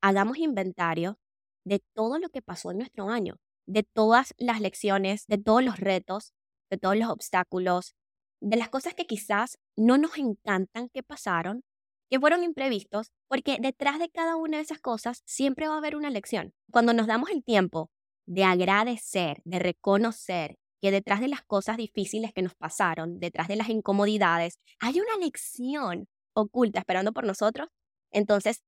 hagamos inventario de todo lo que pasó en nuestro año, de todas las lecciones, de todos los retos, de todos los obstáculos, de las cosas que quizás no nos encantan que pasaron, que fueron imprevistos, porque detrás de cada una de esas cosas siempre va a haber una lección. Cuando nos damos el tiempo de agradecer, de reconocer que detrás de las cosas difíciles que nos pasaron, detrás de las incomodidades, hay una lección oculta esperando por nosotros, entonces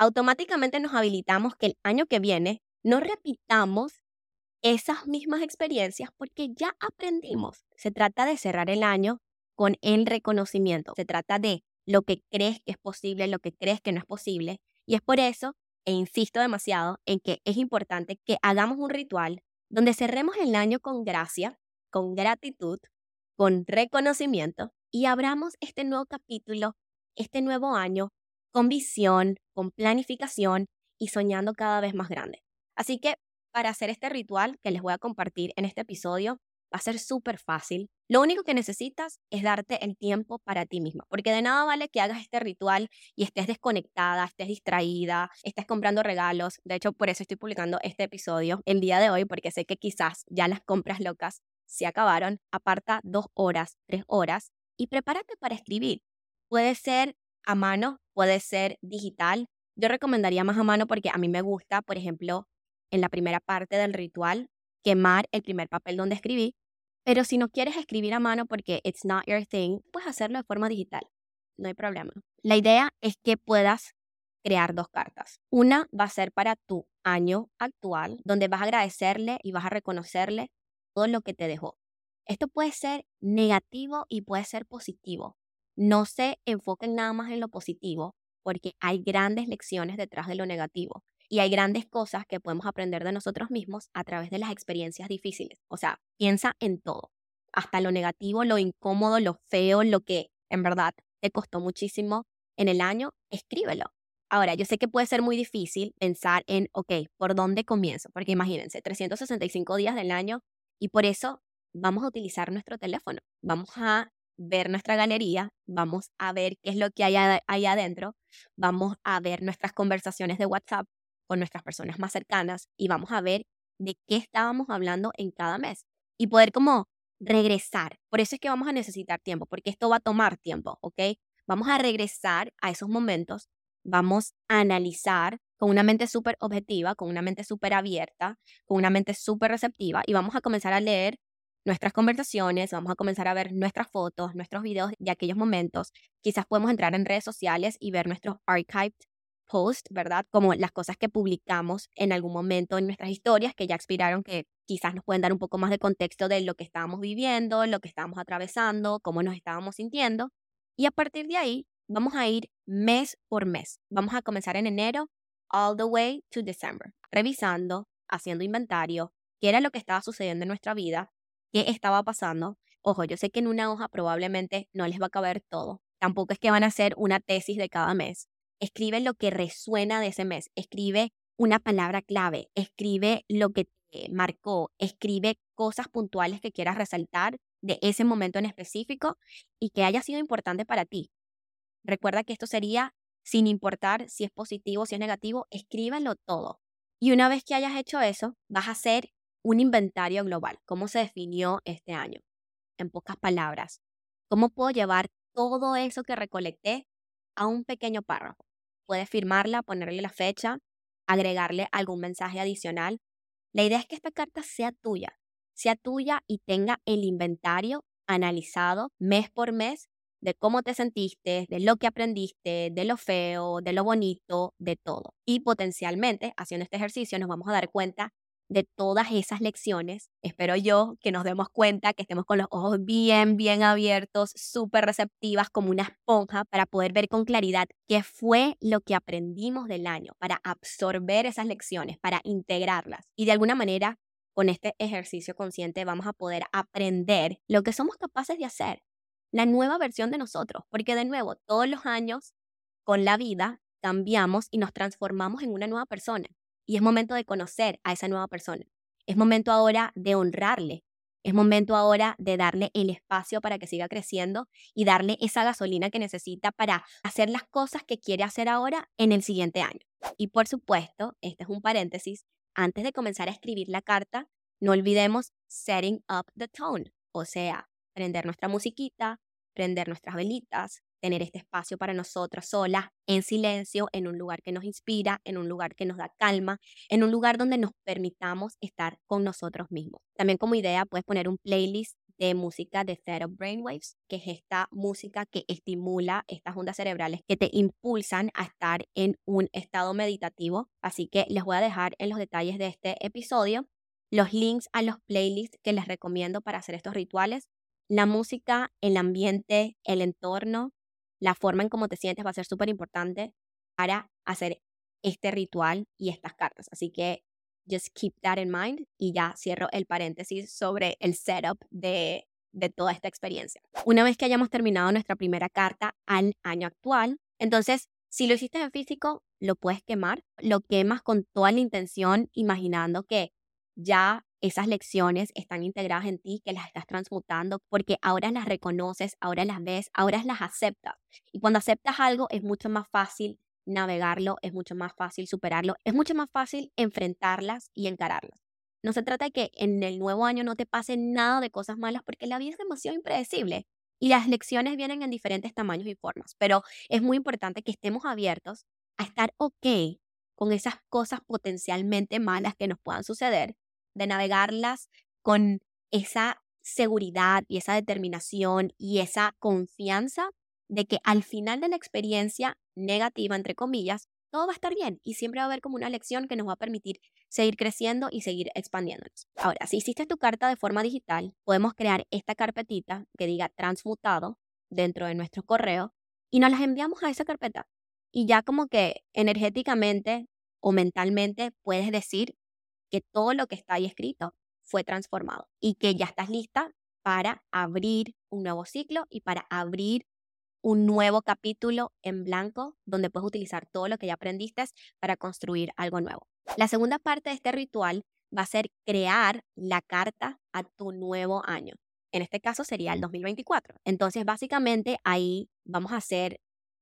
automáticamente nos habilitamos que el año que viene no repitamos esas mismas experiencias porque ya aprendimos. Se trata de cerrar el año con el reconocimiento. Se trata de lo que crees que es posible, lo que crees que no es posible. Y es por eso, e insisto demasiado, en que es importante que hagamos un ritual donde cerremos el año con gracia, con gratitud, con reconocimiento y abramos este nuevo capítulo, este nuevo año con visión, con planificación y soñando cada vez más grande. Así que para hacer este ritual que les voy a compartir en este episodio, va a ser súper fácil. Lo único que necesitas es darte el tiempo para ti misma, porque de nada vale que hagas este ritual y estés desconectada, estés distraída, estés comprando regalos. De hecho, por eso estoy publicando este episodio el día de hoy, porque sé que quizás ya las compras locas se acabaron. Aparta dos horas, tres horas y prepárate para escribir. Puede ser a mano, puede ser digital. Yo recomendaría más a mano porque a mí me gusta, por ejemplo, en la primera parte del ritual, quemar el primer papel donde escribí. Pero si no quieres escribir a mano porque it's not your thing, puedes hacerlo de forma digital. No hay problema. La idea es que puedas crear dos cartas. Una va a ser para tu año actual, donde vas a agradecerle y vas a reconocerle todo lo que te dejó. Esto puede ser negativo y puede ser positivo no se enfoquen nada más en lo positivo, porque hay grandes lecciones detrás de lo negativo y hay grandes cosas que podemos aprender de nosotros mismos a través de las experiencias difíciles. O sea, piensa en todo, hasta lo negativo, lo incómodo, lo feo, lo que en verdad te costó muchísimo en el año, escríbelo. Ahora, yo sé que puede ser muy difícil pensar en, ok, ¿por dónde comienzo? Porque imagínense, 365 días del año y por eso vamos a utilizar nuestro teléfono. Vamos a ver nuestra galería, vamos a ver qué es lo que hay ahí adentro, vamos a ver nuestras conversaciones de WhatsApp con nuestras personas más cercanas y vamos a ver de qué estábamos hablando en cada mes y poder como regresar. Por eso es que vamos a necesitar tiempo, porque esto va a tomar tiempo, ¿ok? Vamos a regresar a esos momentos, vamos a analizar con una mente súper objetiva, con una mente súper abierta, con una mente súper receptiva y vamos a comenzar a leer nuestras conversaciones, vamos a comenzar a ver nuestras fotos, nuestros videos de aquellos momentos. Quizás podemos entrar en redes sociales y ver nuestros archived posts, ¿verdad? Como las cosas que publicamos en algún momento en nuestras historias que ya expiraron, que quizás nos pueden dar un poco más de contexto de lo que estábamos viviendo, lo que estábamos atravesando, cómo nos estábamos sintiendo. Y a partir de ahí, vamos a ir mes por mes. Vamos a comenzar en enero, all the way to December, revisando, haciendo inventario, qué era lo que estaba sucediendo en nuestra vida, qué estaba pasando. Ojo, yo sé que en una hoja probablemente no les va a caber todo. Tampoco es que van a hacer una tesis de cada mes. Escribe lo que resuena de ese mes. Escribe una palabra clave. Escribe lo que te marcó. Escribe cosas puntuales que quieras resaltar de ese momento en específico y que haya sido importante para ti. Recuerda que esto sería sin importar si es positivo o si es negativo, escríbelo todo. Y una vez que hayas hecho eso, vas a hacer un inventario global. ¿Cómo se definió este año? En pocas palabras, ¿cómo puedo llevar todo eso que recolecté a un pequeño párrafo? Puedes firmarla, ponerle la fecha, agregarle algún mensaje adicional. La idea es que esta carta sea tuya, sea tuya y tenga el inventario analizado mes por mes de cómo te sentiste, de lo que aprendiste, de lo feo, de lo bonito, de todo. Y potencialmente, haciendo este ejercicio, nos vamos a dar cuenta de todas esas lecciones. Espero yo que nos demos cuenta, que estemos con los ojos bien, bien abiertos, súper receptivas, como una esponja, para poder ver con claridad qué fue lo que aprendimos del año, para absorber esas lecciones, para integrarlas. Y de alguna manera, con este ejercicio consciente vamos a poder aprender lo que somos capaces de hacer, la nueva versión de nosotros, porque de nuevo, todos los años con la vida cambiamos y nos transformamos en una nueva persona y es momento de conocer a esa nueva persona. Es momento ahora de honrarle Es momento ahora de darle el espacio para que siga creciendo y darle esa gasolina que necesita para hacer las cosas que quiere hacer ahora en el siguiente año. Y por supuesto, este es un paréntesis, antes de comenzar a escribir la carta, no olvidemos setting up the tone, o sea, prender nuestra musiquita, prender nuestras velitas, tener este espacio para nosotras solas, en silencio, en un lugar que nos inspira, en un lugar que nos da calma, en un lugar donde nos permitamos estar con nosotros mismos. También como idea puedes poner un playlist de música de Setup Brainwaves, que es esta música que estimula estas ondas cerebrales que te impulsan a estar en un estado meditativo. Así que les voy a dejar en los detalles de este episodio los links a los playlists que les recomiendo para hacer estos rituales. La música, el ambiente, el entorno, la forma en cómo te sientes va a ser súper importante para hacer este ritual y estas cartas. Así que just keep that in mind y ya cierro el paréntesis sobre el setup de, de toda esta experiencia. Una vez que hayamos terminado nuestra primera carta al año actual, entonces si lo hiciste en físico, lo puedes quemar, lo quemas con toda la intención, imaginando que ya esas lecciones están integradas en ti, que las estás transmutando, porque ahora las reconoces, ahora las ves, ahora las aceptas. Y cuando aceptas algo es mucho más fácil navegarlo, es mucho más fácil superarlo, es mucho más fácil enfrentarlas y encararlas. No se trata de que en el nuevo año no te pase nada de cosas malas, porque la vida es demasiado impredecible y las lecciones vienen en diferentes tamaños y formas, pero es muy importante que estemos abiertos a estar ok con esas cosas potencialmente malas que nos puedan suceder de navegarlas con esa seguridad y esa determinación y esa confianza de que al final de la experiencia negativa, entre comillas, todo va a estar bien y siempre va a haber como una lección que nos va a permitir seguir creciendo y seguir expandiéndonos. Ahora, si hiciste tu carta de forma digital, podemos crear esta carpetita que diga transmutado dentro de nuestro correo y nos las enviamos a esa carpeta. Y ya como que energéticamente o mentalmente puedes decir que todo lo que está ahí escrito fue transformado y que ya estás lista para abrir un nuevo ciclo y para abrir un nuevo capítulo en blanco donde puedes utilizar todo lo que ya aprendiste para construir algo nuevo. La segunda parte de este ritual va a ser crear la carta a tu nuevo año. En este caso sería el 2024. Entonces, básicamente ahí vamos a hacer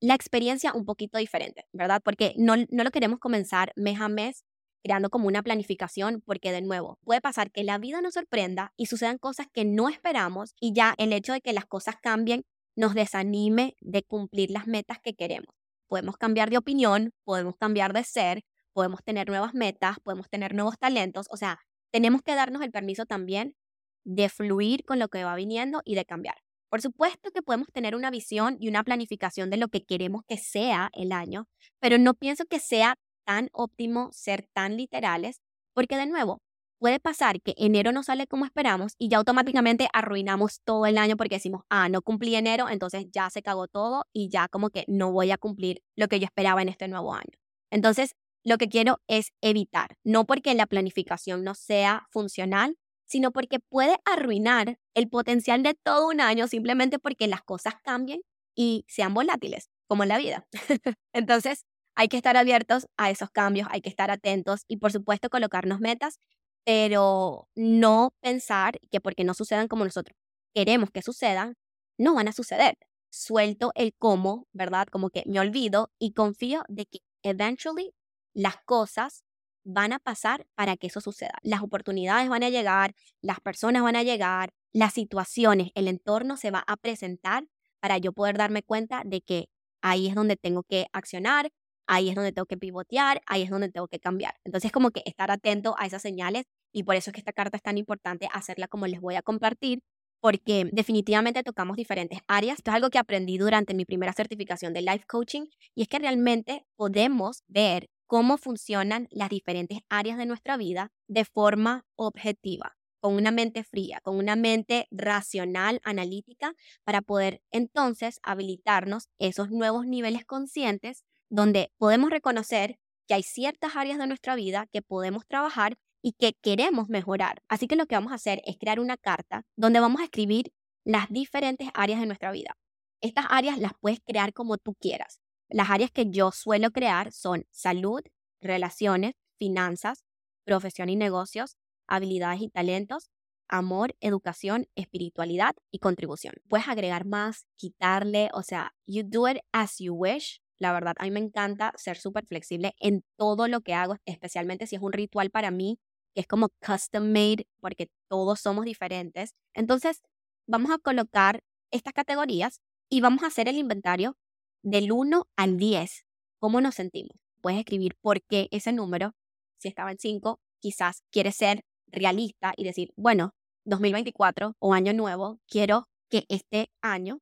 la experiencia un poquito diferente, ¿verdad? Porque no, no lo queremos comenzar mes a mes creando como una planificación, porque de nuevo, puede pasar que la vida nos sorprenda y sucedan cosas que no esperamos y ya el hecho de que las cosas cambien nos desanime de cumplir las metas que queremos. Podemos cambiar de opinión, podemos cambiar de ser, podemos tener nuevas metas, podemos tener nuevos talentos, o sea, tenemos que darnos el permiso también de fluir con lo que va viniendo y de cambiar. Por supuesto que podemos tener una visión y una planificación de lo que queremos que sea el año, pero no pienso que sea tan óptimo ser tan literales, porque de nuevo, puede pasar que enero no sale como esperamos y ya automáticamente arruinamos todo el año porque decimos, ah, no cumplí enero, entonces ya se cagó todo y ya como que no voy a cumplir lo que yo esperaba en este nuevo año. Entonces, lo que quiero es evitar, no porque la planificación no sea funcional, sino porque puede arruinar el potencial de todo un año simplemente porque las cosas cambien y sean volátiles, como en la vida. Entonces, hay que estar abiertos a esos cambios, hay que estar atentos y por supuesto colocarnos metas, pero no pensar que porque no sucedan como nosotros queremos que sucedan, no van a suceder. Suelto el cómo, ¿verdad? Como que me olvido y confío de que eventually las cosas van a pasar para que eso suceda. Las oportunidades van a llegar, las personas van a llegar, las situaciones, el entorno se va a presentar para yo poder darme cuenta de que ahí es donde tengo que accionar, ahí es donde tengo que pivotear, ahí es donde tengo que cambiar. Entonces, como que estar atento a esas señales y por eso es que esta carta es tan importante hacerla como les voy a compartir, porque definitivamente tocamos diferentes áreas. Esto es algo que aprendí durante mi primera certificación de life coaching y es que realmente podemos ver cómo funcionan las diferentes áreas de nuestra vida de forma objetiva, con una mente fría, con una mente racional, analítica, para poder entonces habilitarnos esos nuevos niveles conscientes donde podemos reconocer que hay ciertas áreas de nuestra vida que podemos trabajar y que queremos mejorar. Así que lo que vamos a hacer es crear una carta donde vamos a escribir las diferentes áreas de nuestra vida. Estas áreas las puedes crear como tú quieras. Las áreas que yo suelo crear son salud, relaciones, finanzas, profesión y negocios, habilidades y talentos, amor, educación, espiritualidad y contribución. Puedes agregar más, quitarle, o sea, you do it as you wish. La verdad, a mí me encanta ser súper flexible en todo lo que hago, especialmente si es un ritual para mí, que es como custom made, porque todos somos diferentes. Entonces, vamos a colocar estas categorías y vamos a hacer el inventario del 1 al 10. ¿Cómo nos sentimos? Puedes escribir por qué ese número, si estaba en 5, quizás quieres ser realista y decir, bueno, 2024 o año nuevo, quiero que este año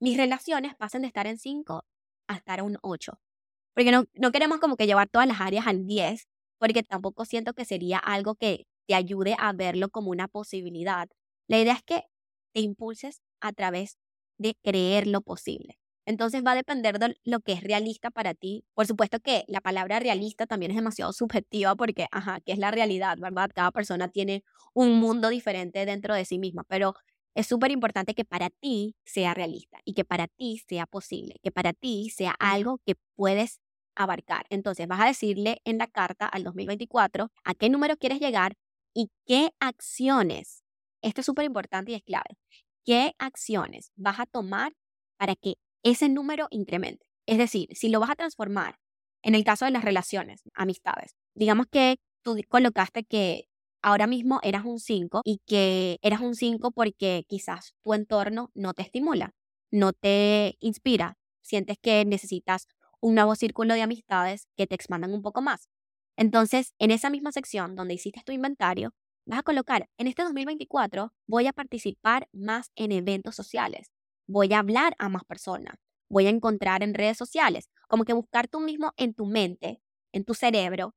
mis relaciones pasen de estar en 5 a estar a un 8. Porque no, no queremos como que llevar todas las áreas al 10, porque tampoco siento que sería algo que te ayude a verlo como una posibilidad. La idea es que te impulses a través de creer lo posible. Entonces va a depender de lo que es realista para ti. Por supuesto que la palabra realista también es demasiado subjetiva porque, ajá, ¿qué es la realidad, verdad? Cada persona tiene un mundo diferente dentro de sí misma, pero es súper importante que para ti sea realista y que para ti sea posible, que para ti sea algo que puedes abarcar. Entonces vas a decirle en la carta al 2024 a qué número quieres llegar y qué acciones. Esto es súper importante y es clave. ¿Qué acciones vas a tomar para que ese número incremente. Es decir, si lo vas a transformar, en el caso de las relaciones, amistades, digamos que tú colocaste que ahora mismo eras un 5 y que eras un 5 porque quizás tu entorno no te estimula, no te inspira, sientes que necesitas un nuevo círculo de amistades que te expandan un poco más. Entonces, en esa misma sección donde hiciste tu inventario, vas a colocar, en este 2024 voy a participar más en eventos sociales, voy a hablar a más personas, voy a encontrar en redes sociales, como que buscar tú mismo en tu mente, en tu cerebro,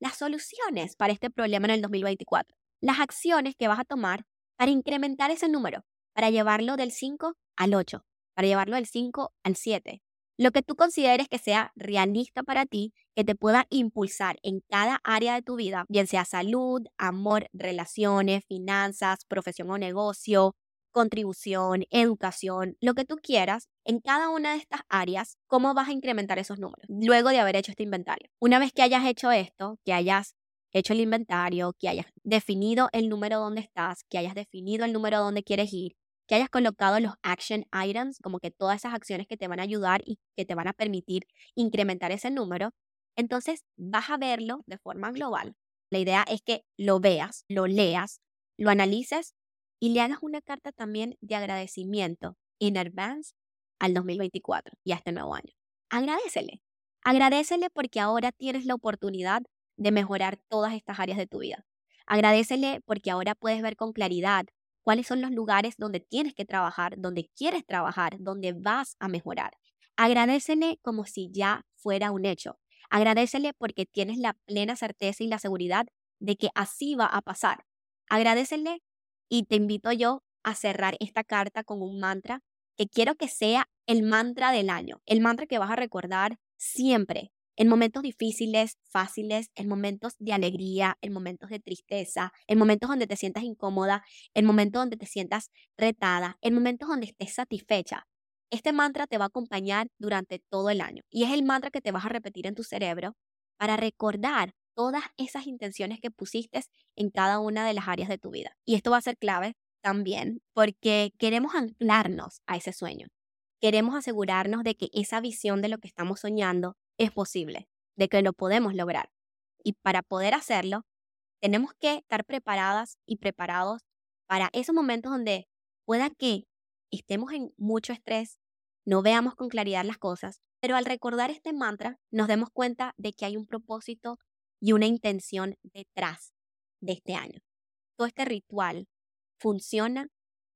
las soluciones para este problema en el 2024, las acciones que vas a tomar para incrementar ese número, para llevarlo del 5 al 8, para llevarlo del 5 al 7. Lo que tú consideres que sea realista para ti, que te pueda impulsar en cada área de tu vida, bien sea salud, amor, relaciones, finanzas, profesión o negocio, contribución, educación, lo que tú quieras, en cada una de estas áreas, cómo vas a incrementar esos números luego de haber hecho este inventario. Una vez que hayas hecho esto, que hayas hecho el inventario, que hayas definido el número donde estás, que hayas definido el número donde quieres ir, que hayas colocado los action items, como que todas esas acciones que te van a ayudar y que te van a permitir incrementar ese número, entonces vas a verlo de forma global. La idea es que lo veas, lo leas, lo analices y le hagas una carta también de agradecimiento in advance al 2024 y a este nuevo año. Agradecele. Agradecele porque ahora tienes la oportunidad de mejorar todas estas áreas de tu vida. Agradecele porque ahora puedes ver con claridad cuáles son los lugares donde tienes que trabajar, donde quieres trabajar, donde vas a mejorar. Agradecele como si ya fuera un hecho. Agradecele porque tienes la plena certeza y la seguridad de que así va a pasar. Agradecele y te invito yo a cerrar esta carta con un mantra que quiero que sea el mantra del año, el mantra que vas a recordar siempre, en momentos difíciles, fáciles, en momentos de alegría, en momentos de tristeza, en momentos donde te sientas incómoda, en momentos donde te sientas retada, en momentos donde estés satisfecha. Este mantra te va a acompañar durante todo el año y es el mantra que te vas a repetir en tu cerebro para recordar todas esas intenciones que pusiste en cada una de las áreas de tu vida. Y esto va a ser clave también porque queremos anclarnos a ese sueño. Queremos asegurarnos de que esa visión de lo que estamos soñando es posible, de que lo podemos lograr. Y para poder hacerlo, tenemos que estar preparadas y preparados para esos momentos donde pueda que estemos en mucho estrés, no veamos con claridad las cosas, pero al recordar este mantra nos demos cuenta de que hay un propósito y una intención detrás de este año. Todo este ritual funciona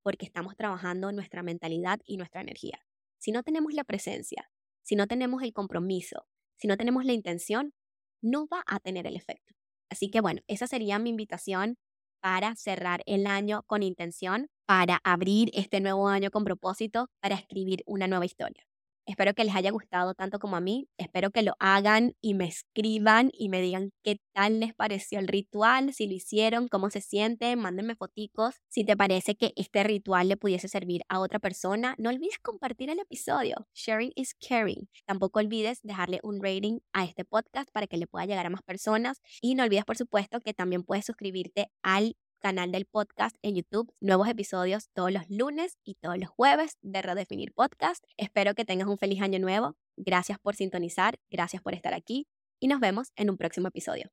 porque estamos trabajando nuestra mentalidad y nuestra energía. Si no tenemos la presencia, si no tenemos el compromiso, si no tenemos la intención, no va a tener el efecto. Así que bueno, esa sería mi invitación para cerrar el año con intención, para abrir este nuevo año con propósito, para escribir una nueva historia. Espero que les haya gustado tanto como a mí. Espero que lo hagan y me escriban y me digan qué tal les pareció el ritual, si lo hicieron, cómo se siente, mándenme foticos. Si te parece que este ritual le pudiese servir a otra persona, no olvides compartir el episodio. Sharing is caring. Tampoco olvides dejarle un rating a este podcast para que le pueda llegar a más personas. Y no olvides, por supuesto, que también puedes suscribirte al canal del podcast en YouTube. Nuevos episodios todos los lunes y todos los jueves de Redefinir Podcast. Espero que tengas un feliz año nuevo. Gracias por sintonizar, gracias por estar aquí y nos vemos en un próximo episodio.